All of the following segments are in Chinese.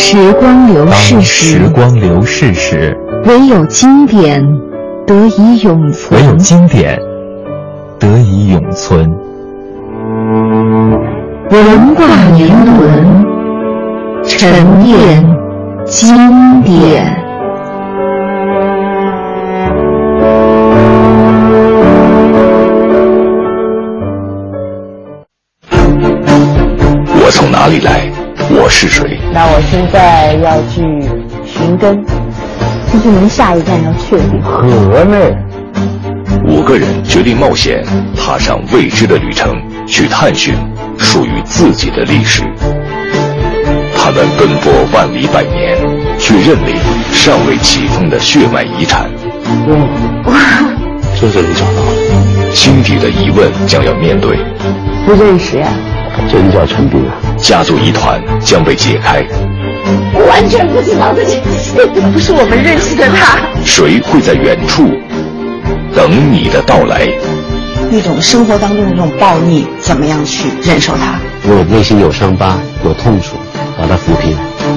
时光流逝时，时光流逝时，唯有经典得以永存。唯有经典得以永存。文化年轮，沉淀经典。我从哪里来？我是谁？那我现在要去寻根，就是您下一站要去的地方。河内？五个人决定冒险，踏上未知的旅程，去探寻属于自己的历史。他们奔波万里百年，去认领尚未启封的血脉遗产。哇，这是你找到的？心底的疑问将要面对。不认识呀？这就叫陈斌啊！家族疑团将被解开。我完全不知道这件事，不是我们认识的他。谁会在远处等你的到来？那种生活当中的那种暴逆，怎么样去忍受它？我内心有伤疤，有痛楚，把它抚平。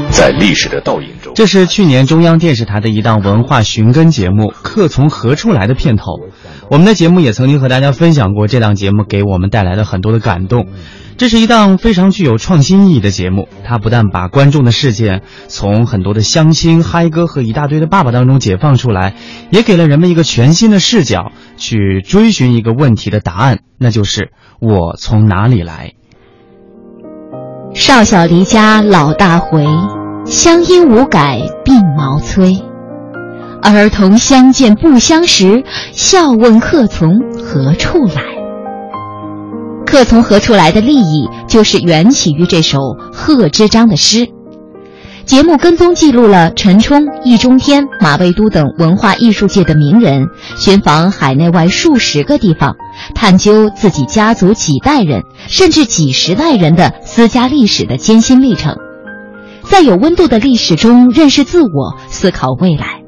在历史的倒影中，这是去年中央电视台的一档文化寻根节目《客从何处来》的片头。我们的节目也曾经和大家分享过这档节目给我们带来的很多的感动。这是一档非常具有创新意义的节目，它不但把观众的视线从很多的相亲、嗨歌和一大堆的爸爸当中解放出来，也给了人们一个全新的视角去追寻一个问题的答案，那就是我从哪里来。少小离家老大回，乡音无改鬓毛衰。儿童相见不相识，笑问客从何处来。客从何处来的利益，就是缘起于这首贺知章的诗。节目跟踪记录了陈冲、易中天、马未都等文化艺术界的名人，寻访海内外数十个地方，探究自己家族几代人甚至几十代人的私家历史的艰辛历程，在有温度的历史中认识自我，思考未来，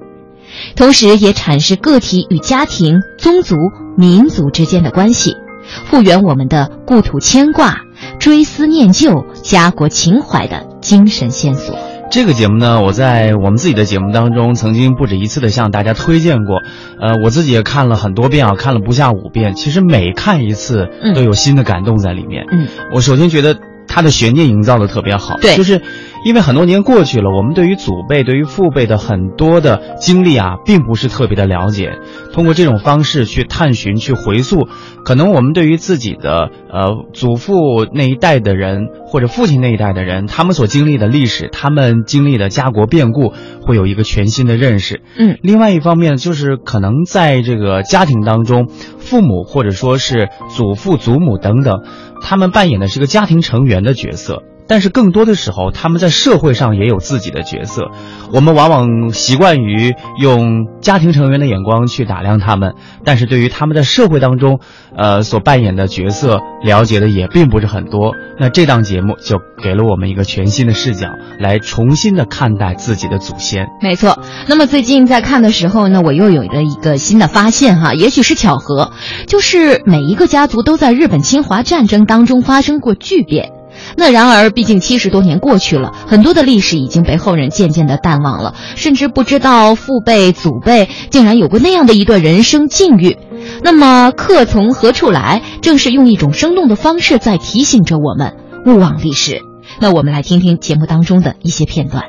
同时也阐释个体与家庭、宗族、民族之间的关系。复原我们的故土牵挂、追思念旧、家国情怀的精神线索。这个节目呢，我在我们自己的节目当中曾经不止一次的向大家推荐过，呃，我自己也看了很多遍啊，看了不下五遍。其实每看一次都有新的感动在里面。嗯，我首先觉得它的悬念营造的特别好，对，就是因为很多年过去了，我们对于祖辈、对于父辈的很多的经历啊，并不是特别的了解。通过这种方式去探寻、去回溯，可能我们对于自己的呃祖父那一代的人，或者父亲那一代的人，他们所经历的历史，他们经历的家国变故，会有一个全新的认识。嗯，另外一方面就是可能在这个家庭当中，父母或者说是祖父、祖母等等，他们扮演的是个家庭成员的角色。但是更多的时候，他们在社会上也有自己的角色。我们往往习惯于用家庭成员的眼光去打量他们，但是对于他们在社会当中，呃，所扮演的角色，了解的也并不是很多。那这档节目就给了我们一个全新的视角，来重新的看待自己的祖先。没错。那么最近在看的时候呢，我又有了一个新的发现哈，也许是巧合，就是每一个家族都在日本侵华战争当中发生过巨变。那然而，毕竟七十多年过去了，很多的历史已经被后人渐渐的淡忘了，甚至不知道父辈、祖辈竟然有过那样的一段人生境遇。那么，客从何处来，正是用一种生动的方式在提醒着我们勿忘历史。那我们来听听节目当中的一些片段。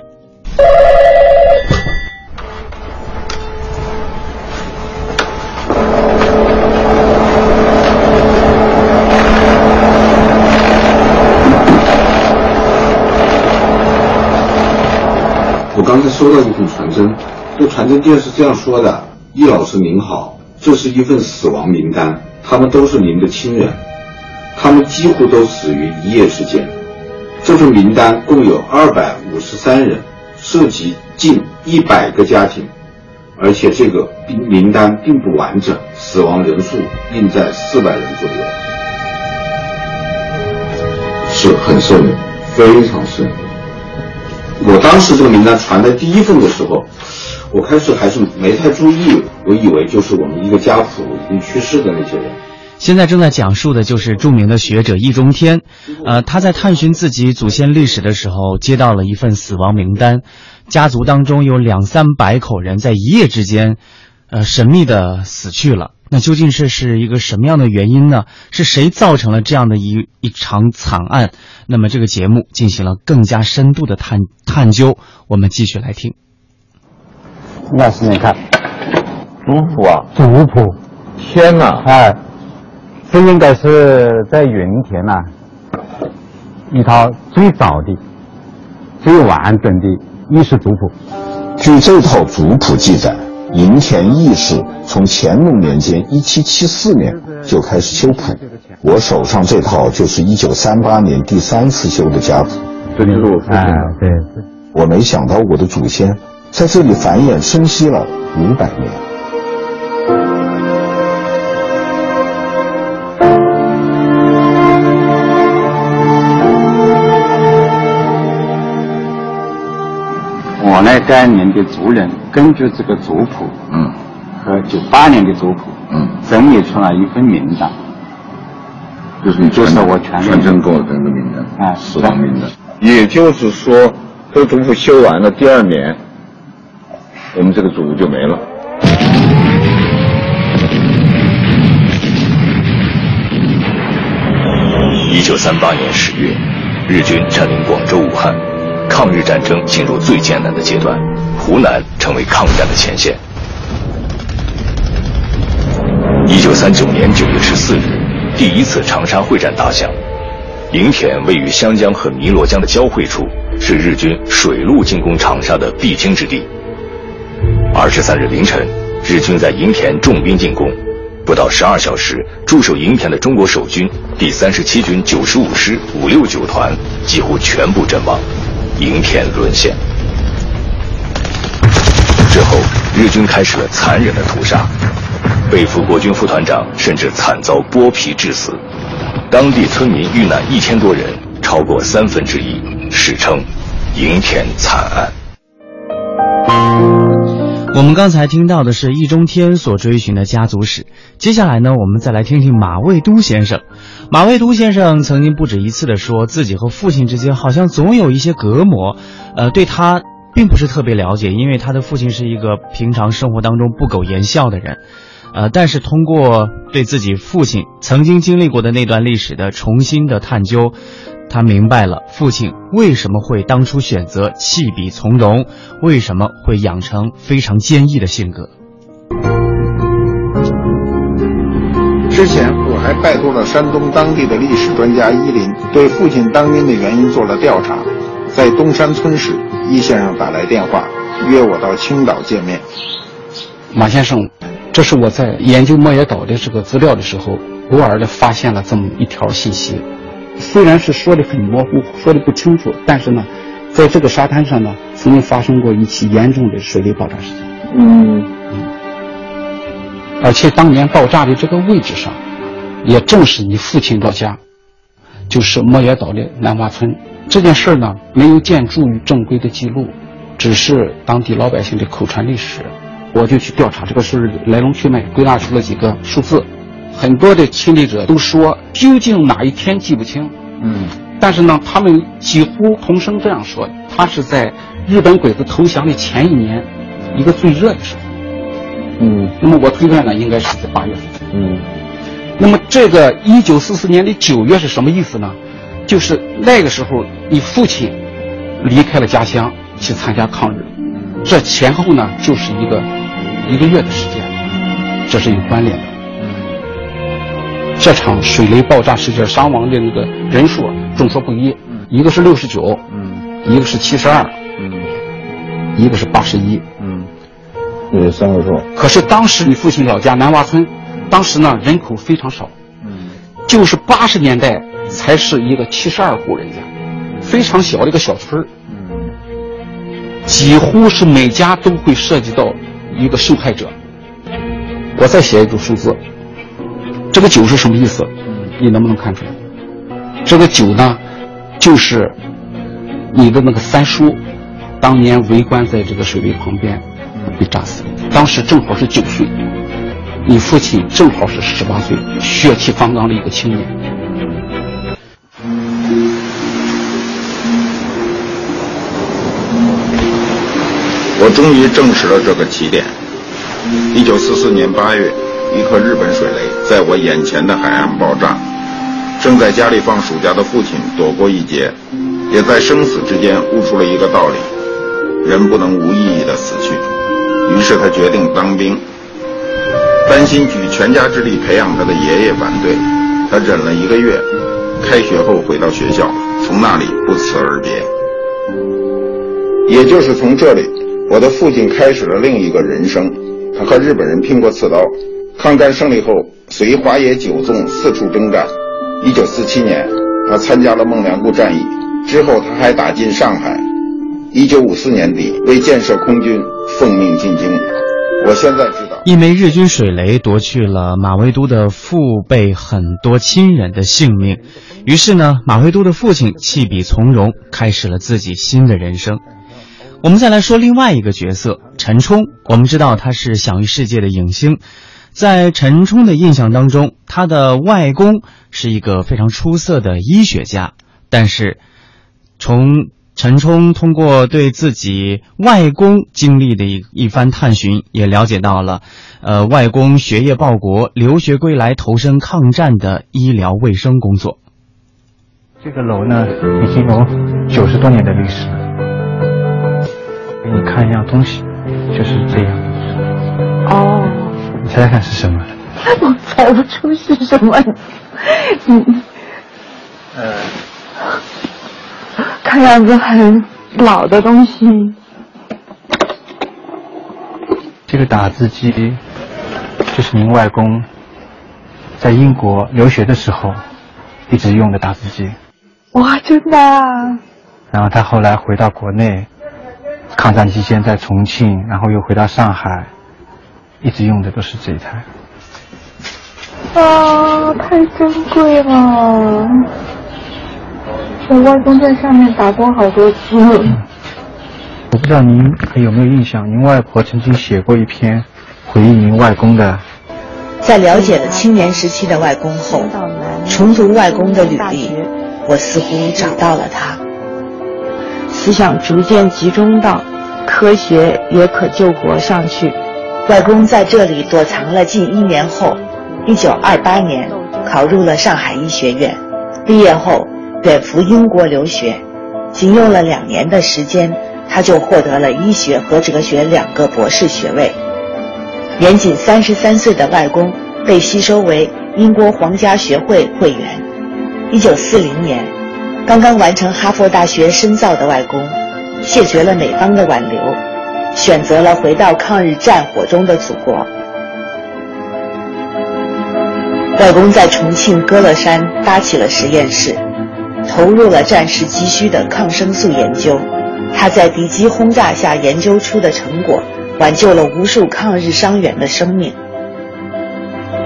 我刚才收到一份传真，这传真件是这样说的：“易老师您好，这是一份死亡名单，他们都是您的亲人，他们几乎都死于一夜之间。这份名单共有二百五十三人，涉及近一百个家庭，而且这个名单并不完整，死亡人数应在四百人左右，是很瘆人，非常瘆人。我当时这个名单传的第一份的时候，我开始还是没太注意，我以为就是我们一个家谱已经去世的那些人。现在正在讲述的就是著名的学者易中天，呃，他在探寻自己祖先历史的时候，接到了一份死亡名单，家族当中有两三百口人在一夜之间，呃，神秘的死去了。那究竟是是一个什么样的原因呢？是谁造成了这样的一一场惨案？那么这个节目进行了更加深度的探探究，我们继续来听。那是你看，族谱啊，族谱，天哪！哎，这应该是在云田呐、一套最早的、最完整的艺术族谱。据这套族谱记载，营田义氏从乾隆年间一七七四年）就开始修谱。我手上这套就是一九三八年第三次修的家谱。这就是我父亲哎的，，对对。我没想到我的祖先在这里繁衍生息了五百年。该年的族人根据这个族谱嗯和九八年的族谱，嗯，整理出来一份名单。就是你就是我全全真给我的那个名单，啊死亡名单。也就是说，这族谱修完了，第二年，我们这个族就没了。一九三八年十月，日军占领广州、武汉，抗日战争进入最艰难的阶段，湖南成为抗战的前线。一九三九年九月十四日，第一次长沙会战打响。营田位于湘江和汨罗江的交汇处，是日军水陆进攻长沙的必经之地。二十三日凌晨，日军在营田重兵进攻，不到十二小时，驻守营田的中国守军第三十七军九十五师五六九团几乎全部阵亡，营田沦陷。之后，日军开始了残忍的屠杀，被俘国军副团长甚至惨遭剥皮致死，当地村民遇难一千多人，超过三分之一，史称“营田惨案”。我们刚才听到的是易中天所追寻的家族史，接下来呢，我们再来听听马未都先生。马未都先生曾经不止一次的说自己和父亲之间好像总有一些隔膜，呃，对他并不是特别了解，因为他的父亲是一个平常生活当中不苟言笑的人，呃，但是通过对自己父亲曾经经历过的那段历史的重新的探究，他明白了父亲为什么会当初选择弃笔从戎，为什么会养成非常坚毅的性格。之前我还拜托了山东当地的历史专家伊林，对父亲当兵的原因做了调查。在东山村时，伊先生打来电话，约我到青岛见面。马先生，这是我在研究莫野岛的这个资料的时候，偶尔的发现了这么一条信息。虽然是说的很模糊，说的不清楚，但是呢，在这个沙滩上呢，曾经发生过一起严重的水雷爆炸事件。嗯，而且当年爆炸的这个位置上，也正是你父亲老家，就是莫野岛的南洼村。这件事呢，没有建筑于正规的记录，只是当地老百姓的口传历史。我就去调查这个事儿来龙去脉，归纳出了几个数字。很多的亲历者都说，究竟哪一天记不清。嗯，但是呢，他们几乎同声这样说：他是在日本鬼子投降的前一年，一个最热的时候。嗯，那么我推断呢，应该是在八月份。嗯，那么这个一九四四年的九月是什么意思呢？就是那个时候，你父亲离开了家乡去参加抗日，这前后呢就是一个一个月的时间，这是有关联的。这场水雷爆炸事件伤亡的那个人数众说不一，一个是六十九，嗯，一个是七十二，嗯，一个是八十一，嗯，有三个数。可是当时你父亲老家南洼村，当时呢人口非常少，嗯，就是八十年代才是一个七十二户人家，非常小的一个小村儿。嗯，几乎是每家都会涉及到一个受害者。我再写一组数字，这个九是什么意思？你能不能看出来？这个九呢，就是你的那个三叔，当年围观在这个水位旁边被炸死，当时正好是九岁，你父亲正好是十八岁，血气方刚的一个青年。我终于证实了这个起点。一九四四年八月，一颗日本水雷在我眼前的海岸爆炸。正在家里放暑假的父亲躲过一劫，也在生死之间悟出了一个道理：人不能无意义的死去。于是他决定当兵。担心举全家之力培养他的爷爷反对，他忍了一个月。开学后回到学校，从那里不辞而别。也就是从这里。我的父亲开始了另一个人生，他和日本人拼过刺刀，抗战胜利后随华野九纵四处征战。一九四七年，他参加了孟良崮战役，之后他还打进上海。一九五四年底，为建设空军，奉命进京。我现在知道，一枚日军水雷夺去了马未都的父辈很多亲人的性命，于是呢，马未都的父亲弃笔从戎，开始了自己新的人生。我们再来说另外一个角色陈冲。我们知道他是享誉世界的影星，在陈冲的印象当中，他的外公是一个非常出色的医学家。但是，从陈冲通过对自己外公经历的一一番探寻，也了解到了，呃，外公学业报国，留学归来，投身抗战的医疗卫生工作。这个楼呢，已经有九十多年的历史了。给你看一样东西，就是这样。哦。你猜猜看是什么？我猜不出是什么。嗯。呃。看样子很老的东西。这个打字机，就是您外公在英国留学的时候一直用的打字机。哇，真的。然后他后来回到国内。抗战期间在重庆，然后又回到上海，一直用的都是这一台。啊，太珍贵了！我外公在上面打过好多次。我不知道您还有没有印象，您外婆曾经写过一篇回忆您外公的。在了解了青年时期的外公后，重读外公的履历，我似乎找到了他。思想逐渐集中到科学也可救国上去。外公在这里躲藏了近一年后，一九二八年考入了上海医学院，毕业后远赴英国留学，仅用了两年的时间，他就获得了医学和哲学两个博士学位。年仅三十三岁的外公被吸收为英国皇家学会会员。一九四零年。刚刚完成哈佛大学深造的外公，谢绝了美方的挽留，选择了回到抗日战火中的祖国。外公在重庆歌乐山搭起了实验室，投入了战时急需的抗生素研究。他在敌机轰炸下研究出的成果，挽救了无数抗日伤员的生命。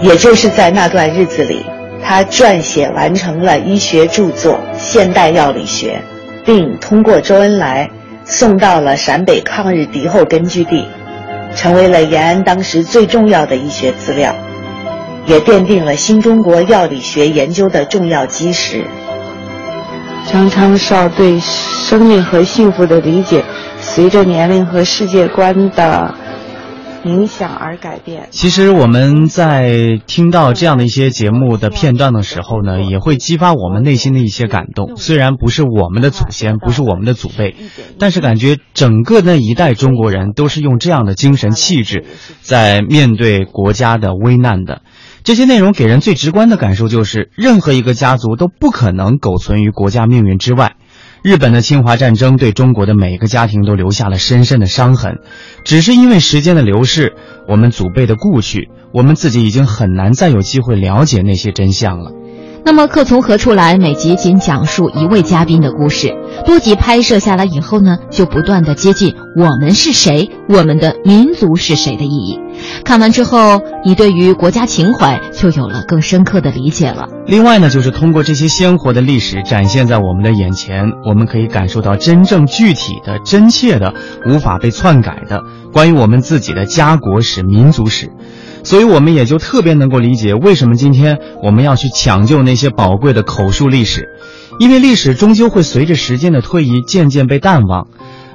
也就是在那段日子里。他撰写完成了医学著作《现代药理学》，并通过周恩来送到了陕北抗日敌后根据地，成为了延安当时最重要的医学资料，也奠定了新中国药理学研究的重要基石。张昌绍对生命和幸福的理解，随着年龄和世界观的。影响而改变。其实我们在听到这样的一些节目的片段的时候呢，也会激发我们内心的一些感动。虽然不是我们的祖先，不是我们的祖辈，但是感觉整个那一代中国人都是用这样的精神气质，在面对国家的危难的。这些内容给人最直观的感受就是，任何一个家族都不可能苟存于国家命运之外。日本的侵华战争对中国的每个家庭都留下了深深的伤痕，只是因为时间的流逝，我们祖辈的故去，我们自己已经很难再有机会了解那些真相了。那么《客从何处来》每集仅讲述一位嘉宾的故事，多集拍摄下来以后呢，就不断的接近“我们是谁，我们的民族是谁”的意义。看完之后，你对于国家情怀就有了更深刻的理解了。另外呢，就是通过这些鲜活的历史展现在我们的眼前，我们可以感受到真正具体的、真切的、无法被篡改的关于我们自己的家国史、民族史。所以，我们也就特别能够理解为什么今天我们要去抢救那些宝贵的口述历史，因为历史终究会随着时间的推移渐渐被淡忘，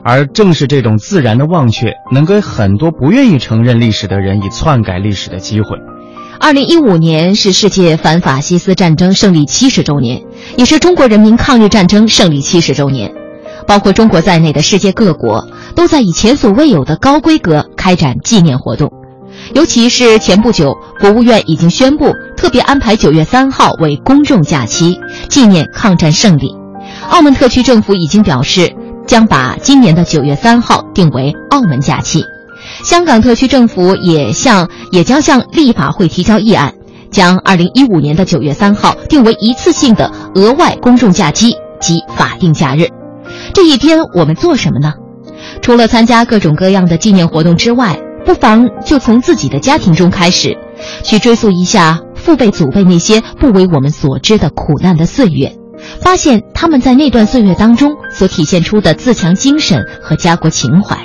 而正是这种自然的忘却，能给很多不愿意承认历史的人以篡改历史的机会。二零一五年是世界反法西斯战争胜利七十周年，也是中国人民抗日战争胜利七十周年，包括中国在内的世界各国都在以前所未有的高规格开展纪念活动。尤其是前不久，国务院已经宣布特别安排九月三号为公众假期，纪念抗战胜利。澳门特区政府已经表示，将把今年的九月三号定为澳门假期。香港特区政府也向也将向立法会提交议案，将二零一五年的九月三号定为一次性的额外公众假期及法定假日。这一天我们做什么呢？除了参加各种各样的纪念活动之外，不妨就从自己的家庭中开始，去追溯一下父辈、祖辈那些不为我们所知的苦难的岁月，发现他们在那段岁月当中所体现出的自强精神和家国情怀。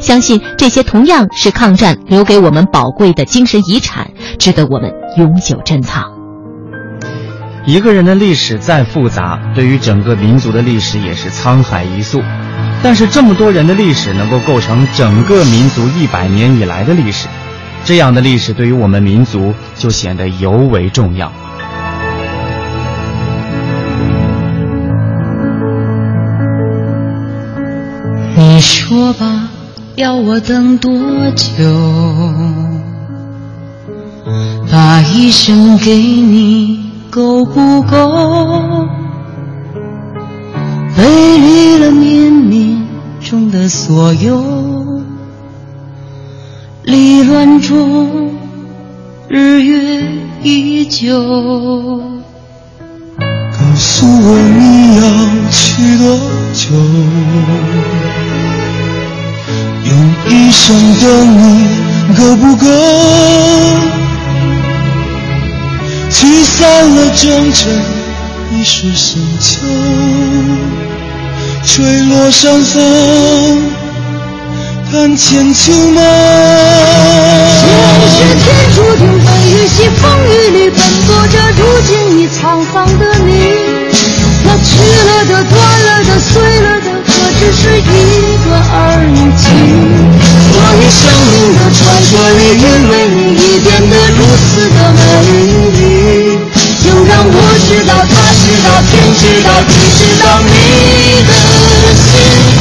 相信这些同样是抗战留给我们宝贵的精神遗产，值得我们永久珍藏。一个人的历史再复杂，对于整个民族的历史也是沧海一粟。但是这么多人的历史能够构成整个民族一百年以来的历史，这样的历史对于我们民族就显得尤为重要。你说吧，要我等多久？把一生给你够不够？背离了冥冥中的所有，离乱中日月依旧。告诉我你要去多久？用一生等你够不够？驱散了征尘。一世深秋，吹落山峰，看千秋梦。前世天注定风雨西，风雨里奔波着，如今已沧桑的你。那去了的、断了的、碎了的，何止是一个而已情？所以生命的传说里，因为你已变得如此的美丽。天知道地知道你的心。